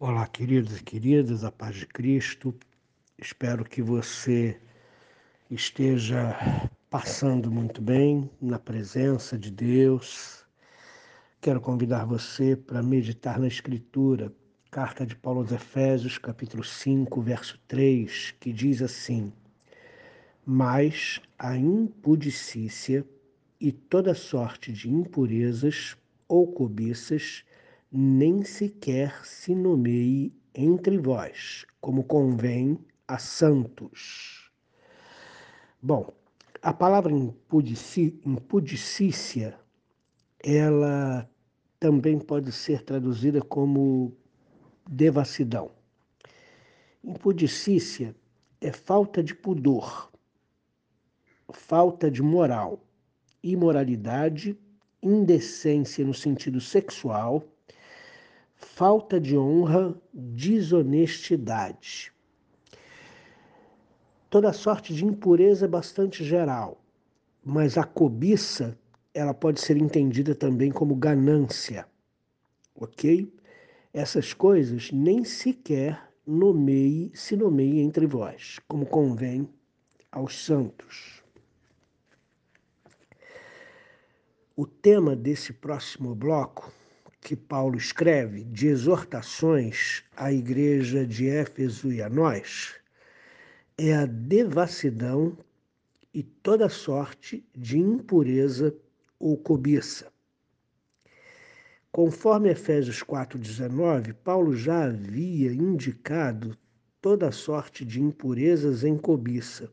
Olá, queridos e queridas, a paz de Cristo. Espero que você esteja passando muito bem na presença de Deus. Quero convidar você para meditar na Escritura, carta de Paulo aos Efésios, capítulo 5, verso 3, que diz assim: Mas a impudicícia e toda sorte de impurezas ou cobiças nem sequer se nomeie entre vós, como convém a santos. Bom, a palavra impudicícia, ela também pode ser traduzida como devassidão. Impudicícia é falta de pudor, falta de moral, imoralidade, indecência no sentido sexual falta de honra, desonestidade. Toda sorte de impureza é bastante geral, mas a cobiça ela pode ser entendida também como ganância, ok? Essas coisas nem sequer nomeie, se nomeie entre vós, como convém aos santos. O tema desse próximo bloco que Paulo escreve de exortações à igreja de Éfeso e a nós é a devassidão e toda sorte de impureza ou cobiça. Conforme Efésios 4,19, Paulo já havia indicado toda sorte de impurezas em cobiça,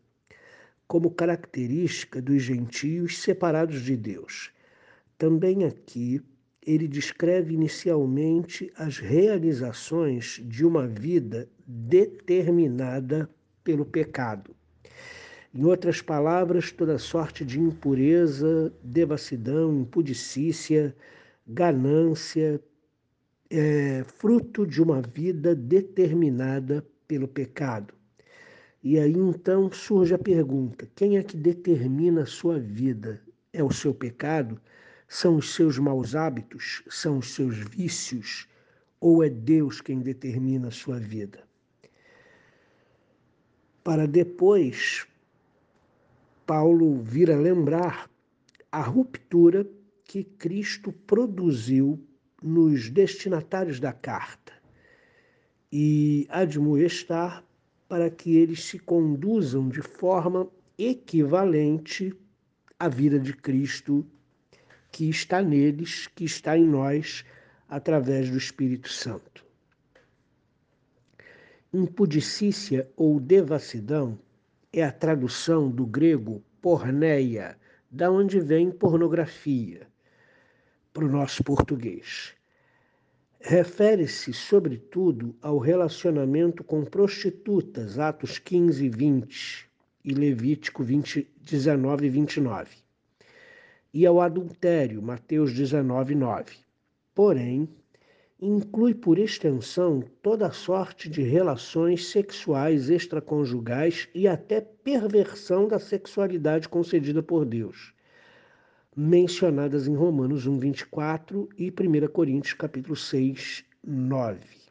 como característica dos gentios separados de Deus. Também aqui ele descreve inicialmente as realizações de uma vida determinada pelo pecado. Em outras palavras, toda sorte de impureza, devassidão, impudicícia, ganância, é fruto de uma vida determinada pelo pecado. E aí então surge a pergunta: quem é que determina a sua vida? É o seu pecado? São os seus maus hábitos? São os seus vícios? Ou é Deus quem determina a sua vida? Para depois, Paulo vir a lembrar a ruptura que Cristo produziu nos destinatários da carta e admoestar para que eles se conduzam de forma equivalente à vida de Cristo que está neles, que está em nós, através do Espírito Santo. Impudicícia ou devassidão é a tradução do grego porneia, da onde vem pornografia, para o nosso português. Refere-se, sobretudo, ao relacionamento com prostitutas, Atos 15 e 20 e Levítico 20, 19 e 29 e ao adultério, Mateus 19, 9. Porém, inclui por extensão toda sorte de relações sexuais extraconjugais e até perversão da sexualidade concedida por Deus, mencionadas em Romanos 1, 24 e 1 Coríntios capítulo 6, 9.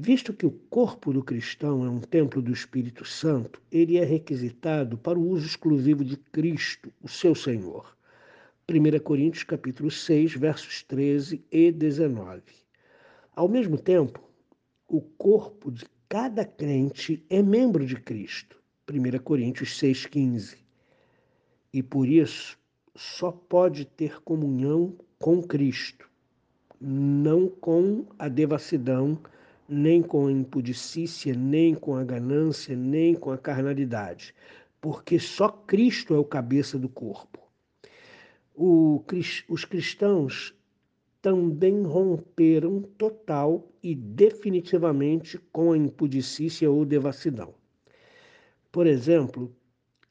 Visto que o corpo do cristão é um templo do Espírito Santo, ele é requisitado para o uso exclusivo de Cristo, o seu Senhor. 1 Coríntios capítulo 6, versos 13 e 19. Ao mesmo tempo, o corpo de cada crente é membro de Cristo. 1 Coríntios 6,15. E por isso só pode ter comunhão com Cristo, não com a devassidão nem com a impudicícia, nem com a ganância, nem com a carnalidade, porque só Cristo é o cabeça do corpo. O, os cristãos também romperam total e definitivamente com a impudicícia ou devassidão. Por exemplo,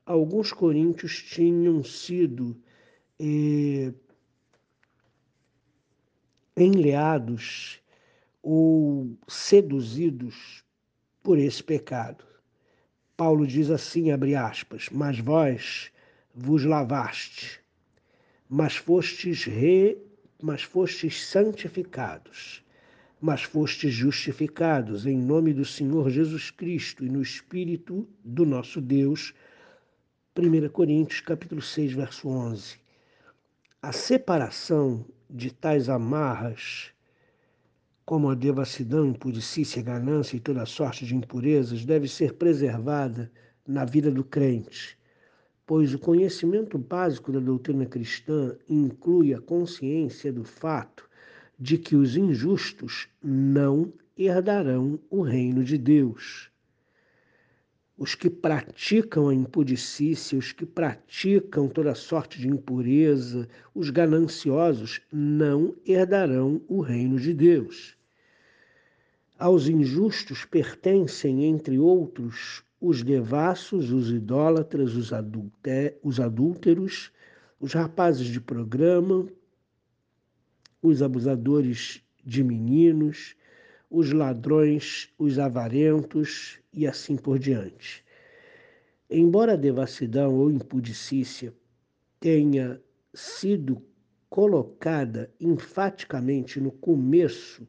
alguns coríntios tinham sido eh, enleados ou seduzidos por esse pecado. Paulo diz assim, abre aspas, mas vós vos lavaste, mas fostes re, mas fostes santificados, mas fostes justificados em nome do Senhor Jesus Cristo e no Espírito do nosso Deus. 1 Coríntios capítulo 6, verso 11. A separação de tais amarras, como a devassidão, impudicícia, ganância e toda sorte de impurezas, deve ser preservada na vida do crente, pois o conhecimento básico da doutrina cristã inclui a consciência do fato de que os injustos não herdarão o reino de Deus. Os que praticam a impudicícia, os que praticam toda sorte de impureza, os gananciosos não herdarão o reino de Deus. Aos injustos pertencem, entre outros, os devassos, os idólatras, os, os adúlteros, os rapazes de programa, os abusadores de meninos, os ladrões, os avarentos e assim por diante. Embora a devassidão ou impudicícia tenha sido colocada enfaticamente no começo,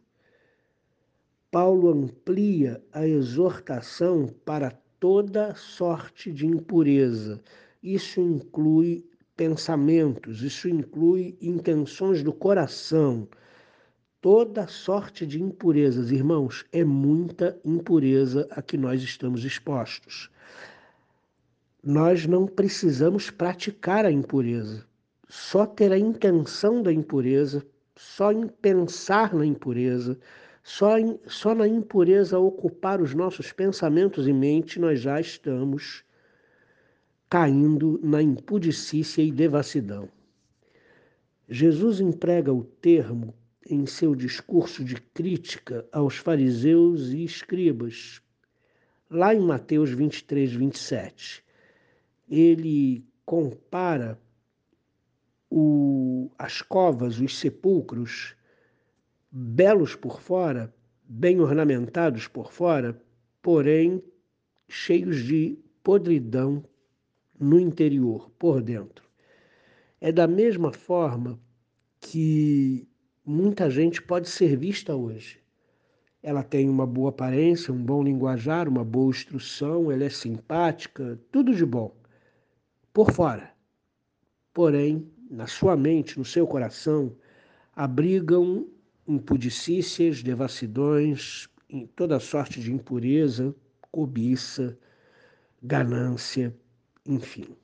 Paulo amplia a exortação para toda sorte de impureza. Isso inclui pensamentos, isso inclui intenções do coração. Toda sorte de impurezas, irmãos, é muita impureza a que nós estamos expostos. Nós não precisamos praticar a impureza. Só ter a intenção da impureza, só em pensar na impureza, só, em, só na impureza ocupar os nossos pensamentos e mente, nós já estamos caindo na impudicícia e devassidão. Jesus emprega o termo em seu discurso de crítica aos fariseus e escribas, lá em Mateus 23, 27. Ele compara o, as covas, os sepulcros, belos por fora, bem ornamentados por fora, porém cheios de podridão no interior, por dentro. É da mesma forma que muita gente pode ser vista hoje. Ela tem uma boa aparência, um bom linguajar, uma boa instrução, ela é simpática, tudo de bom. Por fora. Porém, na sua mente, no seu coração, abrigam impudicícias, devassidões, toda sorte de impureza, cobiça, ganância, enfim.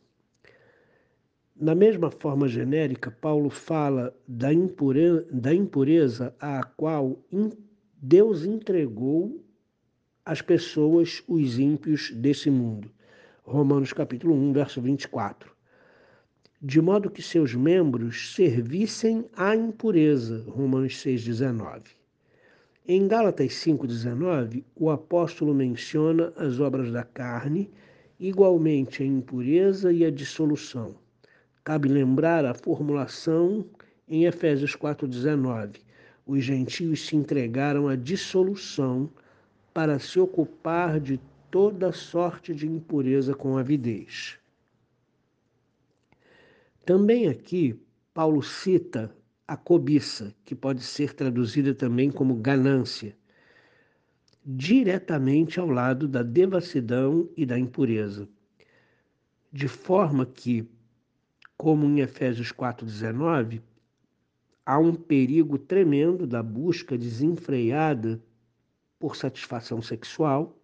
Na mesma forma genérica, Paulo fala da impureza, da impureza à qual Deus entregou as pessoas, os ímpios desse mundo. Romanos capítulo 1, verso 24. De modo que seus membros servissem à impureza. Romanos 6, 19. Em Gálatas 5,19, o apóstolo menciona as obras da carne igualmente a impureza e a dissolução. Cabe lembrar a formulação em Efésios 4,19. Os gentios se entregaram à dissolução para se ocupar de toda sorte de impureza com avidez. Também aqui, Paulo cita a cobiça, que pode ser traduzida também como ganância diretamente ao lado da devassidão e da impureza. De forma que, como em Efésios 4,19, há um perigo tremendo da busca desenfreada por satisfação sexual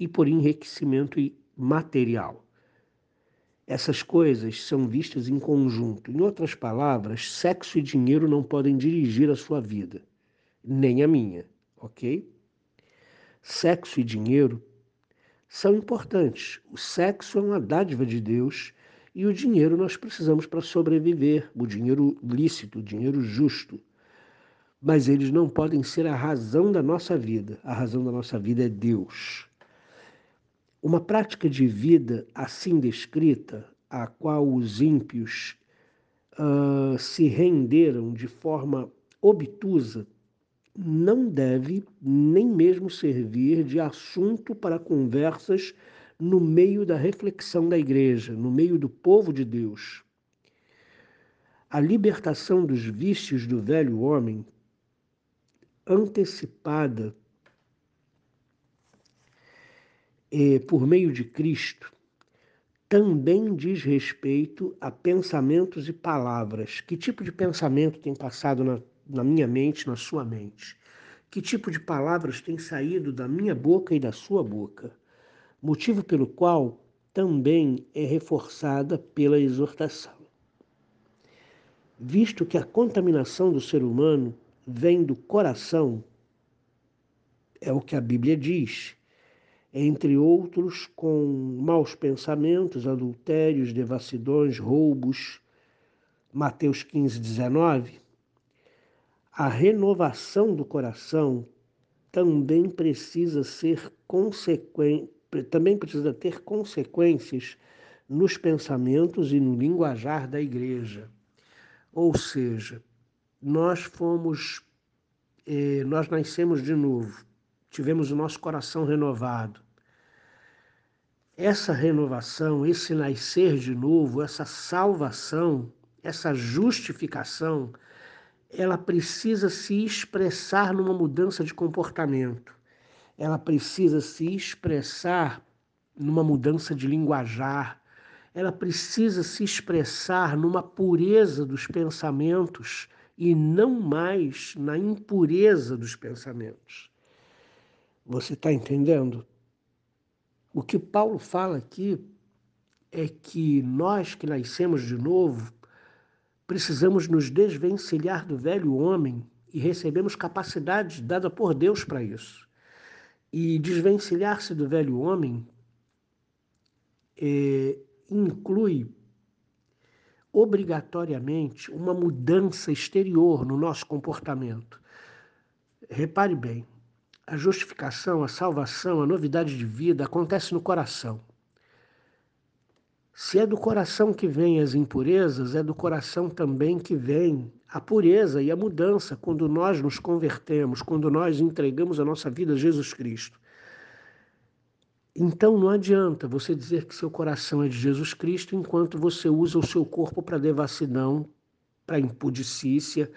e por enriquecimento material. Essas coisas são vistas em conjunto. Em outras palavras, sexo e dinheiro não podem dirigir a sua vida, nem a minha, ok? sexo e dinheiro são importantes. O sexo é uma dádiva de Deus e o dinheiro nós precisamos para sobreviver, o dinheiro lícito, o dinheiro justo. Mas eles não podem ser a razão da nossa vida. A razão da nossa vida é Deus. Uma prática de vida assim descrita, a qual os ímpios uh, se renderam de forma obtusa, não deve nem mesmo servir de assunto para conversas no meio da reflexão da igreja, no meio do povo de Deus. A libertação dos vícios do velho homem antecipada eh, por meio de Cristo também diz respeito a pensamentos e palavras. Que tipo de pensamento tem passado na, na minha mente, na sua mente? Que tipo de palavras tem saído da minha boca e da sua boca? Motivo pelo qual também é reforçada pela exortação. Visto que a contaminação do ser humano vem do coração, é o que a Bíblia diz, entre outros com maus pensamentos, adultérios, devassidões, roubos. Mateus 15, 19. A renovação do coração também precisa ser consequente, também precisa ter consequências nos pensamentos e no linguajar da igreja. Ou seja, nós fomos, eh, nós nascemos de novo, tivemos o nosso coração renovado. Essa renovação, esse nascer de novo, essa salvação, essa justificação, ela precisa se expressar numa mudança de comportamento. Ela precisa se expressar numa mudança de linguajar. Ela precisa se expressar numa pureza dos pensamentos e não mais na impureza dos pensamentos. Você está entendendo? O que Paulo fala aqui é que nós que nascemos de novo precisamos nos desvencilhar do velho homem e recebemos capacidade dada por Deus para isso. E desvencilhar-se do velho homem é, inclui obrigatoriamente uma mudança exterior no nosso comportamento. Repare bem, a justificação, a salvação, a novidade de vida acontece no coração. Se é do coração que vêm as impurezas, é do coração também que vem a pureza e a mudança quando nós nos convertemos, quando nós entregamos a nossa vida a Jesus Cristo. Então não adianta você dizer que seu coração é de Jesus Cristo enquanto você usa o seu corpo para devassidão, para impudicícia,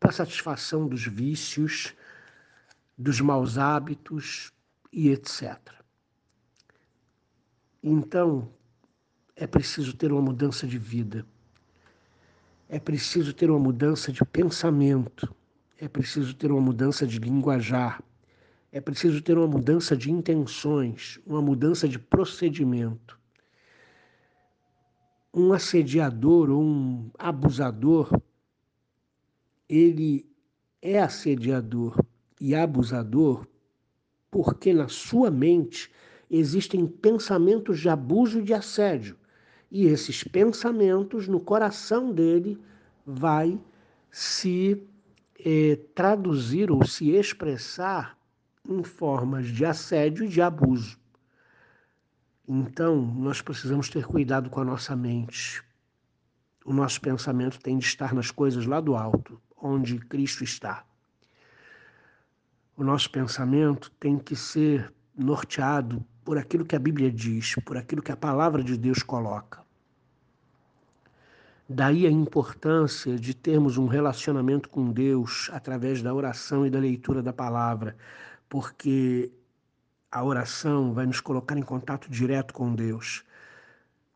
para satisfação dos vícios, dos maus hábitos e etc. Então, é preciso ter uma mudança de vida, é preciso ter uma mudança de pensamento, é preciso ter uma mudança de linguajar, é preciso ter uma mudança de intenções, uma mudança de procedimento. Um assediador ou um abusador, ele é assediador e abusador porque na sua mente existem pensamentos de abuso e de assédio. E esses pensamentos no coração dele vai se eh, traduzir ou se expressar em formas de assédio e de abuso. Então, nós precisamos ter cuidado com a nossa mente. O nosso pensamento tem de estar nas coisas lá do alto, onde Cristo está. O nosso pensamento tem que ser norteado por aquilo que a Bíblia diz, por aquilo que a palavra de Deus coloca. Daí a importância de termos um relacionamento com Deus através da oração e da leitura da palavra, porque a oração vai nos colocar em contato direto com Deus.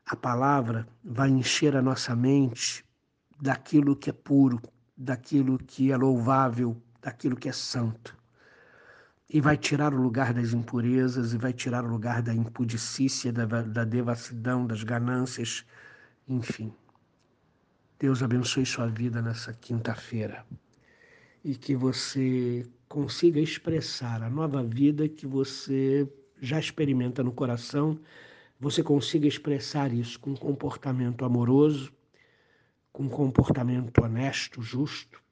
A palavra vai encher a nossa mente daquilo que é puro, daquilo que é louvável, daquilo que é santo e vai tirar o lugar das impurezas, e vai tirar o lugar da impudicícia, da, da devassidão, das ganâncias, enfim. Deus abençoe sua vida nessa quinta-feira e que você consiga expressar a nova vida que você já experimenta no coração, você consiga expressar isso com comportamento amoroso, com comportamento honesto, justo,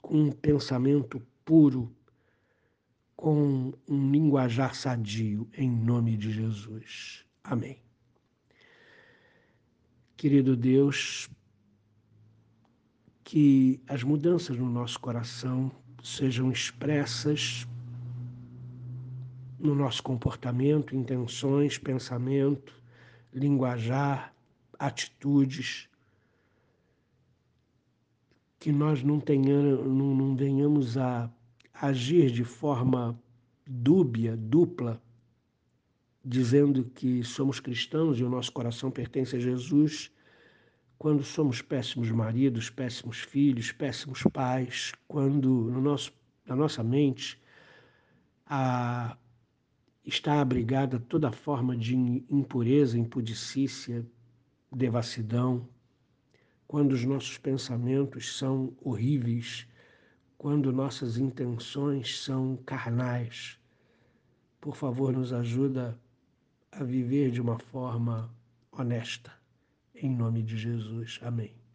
com um pensamento puro, com um linguajar sadio, em nome de Jesus. Amém. Querido Deus, que as mudanças no nosso coração sejam expressas no nosso comportamento, intenções, pensamento, linguajar, atitudes, que nós não, tenhamos, não, não venhamos a agir de forma dúbia, dupla, dizendo que somos cristãos e o nosso coração pertence a Jesus, quando somos péssimos maridos, péssimos filhos, péssimos pais, quando no nosso, na nossa mente a, está abrigada toda forma de impureza, impudicícia, devassidão, quando os nossos pensamentos são horríveis, quando nossas intenções são carnais. Por favor, nos ajuda a viver de uma forma honesta. Em nome de Jesus. Amém.